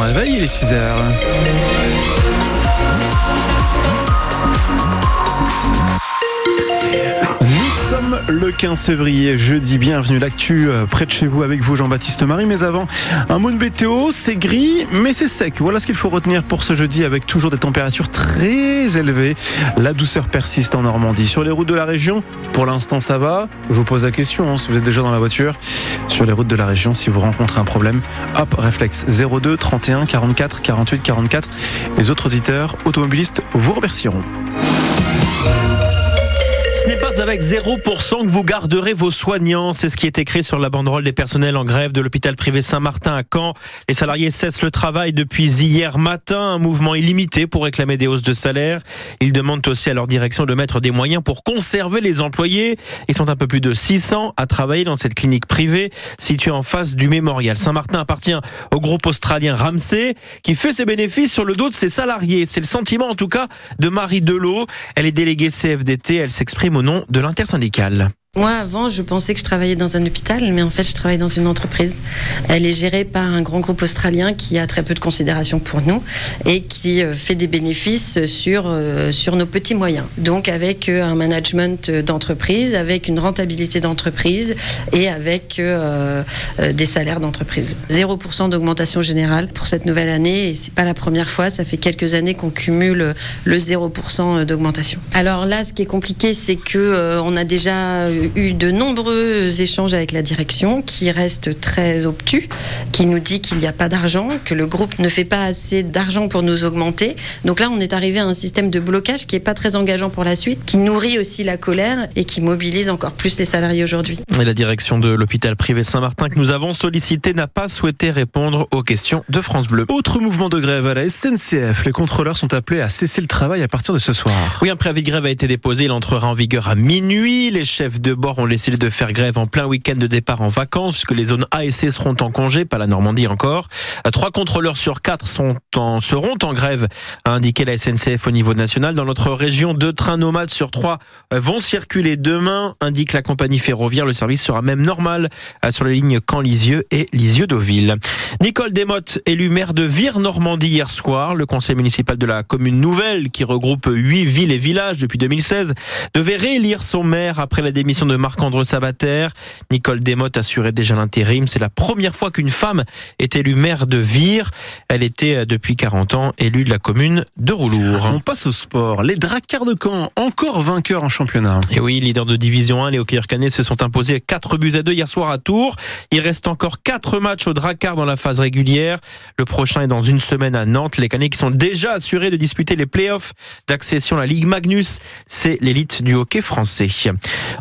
réveil, il est 6 heures. Le 15 février, jeudi, bienvenue l'actu euh, près de chez vous avec vous Jean-Baptiste Marie. Mais avant, un mot de météo, c'est gris mais c'est sec. Voilà ce qu'il faut retenir pour ce jeudi avec toujours des températures très élevées. La douceur persiste en Normandie. Sur les routes de la région, pour l'instant ça va. Je vous pose la question hein, si vous êtes déjà dans la voiture. Sur les routes de la région, si vous rencontrez un problème, hop, réflexe 02 31 44 48 44. Les autres auditeurs automobilistes vous remercieront. Ce n'est pas avec 0% que vous garderez vos soignants. C'est ce qui est écrit sur la banderole des personnels en grève de l'hôpital privé Saint-Martin à Caen. Les salariés cessent le travail depuis hier matin. Un mouvement illimité pour réclamer des hausses de salaire. Ils demandent aussi à leur direction de mettre des moyens pour conserver les employés. Ils sont un peu plus de 600 à travailler dans cette clinique privée située en face du mémorial. Saint-Martin appartient au groupe australien Ramsey qui fait ses bénéfices sur le dos de ses salariés. C'est le sentiment en tout cas de Marie Delot. Elle est déléguée CFDT. Elle s'exprime au nom de l'intersyndicale. Moi, avant, je pensais que je travaillais dans un hôpital, mais en fait, je travaille dans une entreprise. Elle est gérée par un grand groupe australien qui a très peu de considération pour nous et qui euh, fait des bénéfices sur, euh, sur nos petits moyens. Donc, avec euh, un management d'entreprise, avec une rentabilité d'entreprise et avec des salaires d'entreprise. 0% d'augmentation générale pour cette nouvelle année et c'est pas la première fois. Ça fait quelques années qu'on cumule le 0% d'augmentation. Alors là, ce qui est compliqué, c'est que euh, on a déjà eu de nombreux échanges avec la direction qui reste très obtus, qui nous dit qu'il n'y a pas d'argent, que le groupe ne fait pas assez d'argent pour nous augmenter. Donc là, on est arrivé à un système de blocage qui est pas très engageant pour la suite, qui nourrit aussi la colère et qui mobilise encore plus les salariés aujourd'hui. Et la direction de l'hôpital privé Saint-Martin que nous avons sollicité n'a pas souhaité répondre aux questions de France Bleu. Autre mouvement de grève à la SNCF. Les contrôleurs sont appelés à cesser le travail à partir de ce soir. Oui, un préavis de grève a été déposé. Il entrera en vigueur à minuit. Les chefs de bord ont décidé de faire grève en plein week-end de départ en vacances, puisque les zones A et C seront en congé, pas la Normandie encore. Trois contrôleurs sur quatre seront en grève, a indiqué la SNCF au niveau national. Dans notre région, deux trains nomades sur trois vont circuler demain, indique la compagnie ferroviaire. Le service sera même normal euh, sur les lignes Caen-Lisieux et Lisieux-Deauville. Nicole Desmottes, élue maire de Vire-Normandie hier soir. Le conseil municipal de la commune nouvelle, qui regroupe huit villes et villages depuis 2016, devait réélire son maire après la démission de Marc-André Sabater. Nicole Desmottes assurait déjà l'intérim. C'est la première fois qu'une femme est élue maire de Vire. Elle était euh, depuis 40 ans élue de la commune de Roulour. On passe au sport. Les Dracars de Caen, encore vainqueurs en championnat. Et oui, leader de division 1, les hockeyeurs canets se sont imposés 4 buts à 2 hier soir à Tours. Il reste encore 4 matchs au Drakkar dans la phase régulière. Le prochain est dans une semaine à Nantes. Les canets qui sont déjà assurés de disputer les playoffs d'accession à la Ligue Magnus, c'est l'élite du hockey français.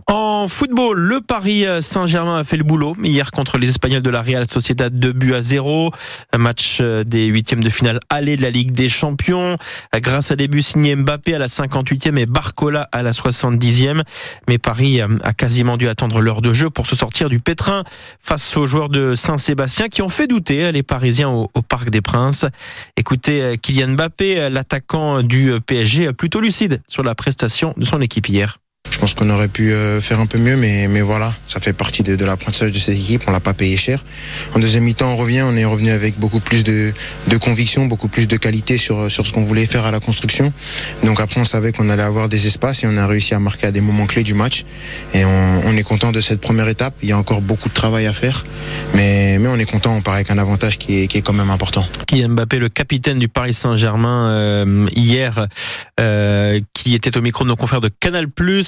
En football, le Paris Saint-Germain a fait le boulot hier contre les Espagnols de la Real Sociedad 2 buts à 0. Un match des huitièmes de finale aller de la Ligue des Champions. Grâce à des buts signés Mbappé à la 58e et Barcola à la 70e. Mais Paris a quasiment dû attendre l'heure de jeu pour se sortir du pétrin face aux joueurs de Saint-Sébastien qui ont fait douter les Parisiens au, au Parc des Princes. Écoutez Kylian Mbappé, l'attaquant du PSG, plutôt lucide sur la prestation de son équipe hier. Je pense qu'on aurait pu euh, faire un peu mieux, mais, mais voilà, ça fait partie de, l'apprentissage de cette équipe. On l'a pas payé cher. En deuxième mi-temps, on revient, on est revenu avec beaucoup plus de, de conviction, beaucoup plus de qualité sur, sur ce qu'on voulait faire à la construction. Donc après, on savait qu'on allait avoir des espaces et on a réussi à marquer à des moments clés du match. Et on est content de cette première étape. Il y a encore beaucoup de travail à faire, mais, mais on est content. On part avec un avantage qui est, qui est quand même important. Kylian Mbappé, le capitaine du Paris Saint-Germain, euh, hier, euh, qui était au micro de nos confrères de Canal+,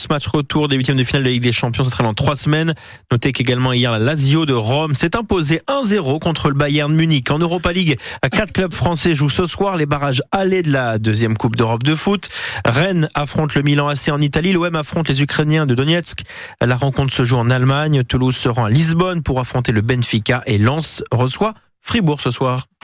match retour des huitièmes de finale de la Ligue des Champions, ce sera dans trois semaines. Notez qu'également hier, la Lazio de Rome s'est imposée 1-0 contre le Bayern Munich. En Europa League, quatre clubs français jouent ce soir les barrages allés de la deuxième Coupe d'Europe de foot. Rennes affronte le Milan AC en Italie, l'OM affronte les Ukrainiens de Donetsk. La rencontre se joue en Allemagne, Toulouse se rend à Lisbonne pour affronter le Benfica et Lens reçoit Fribourg ce soir.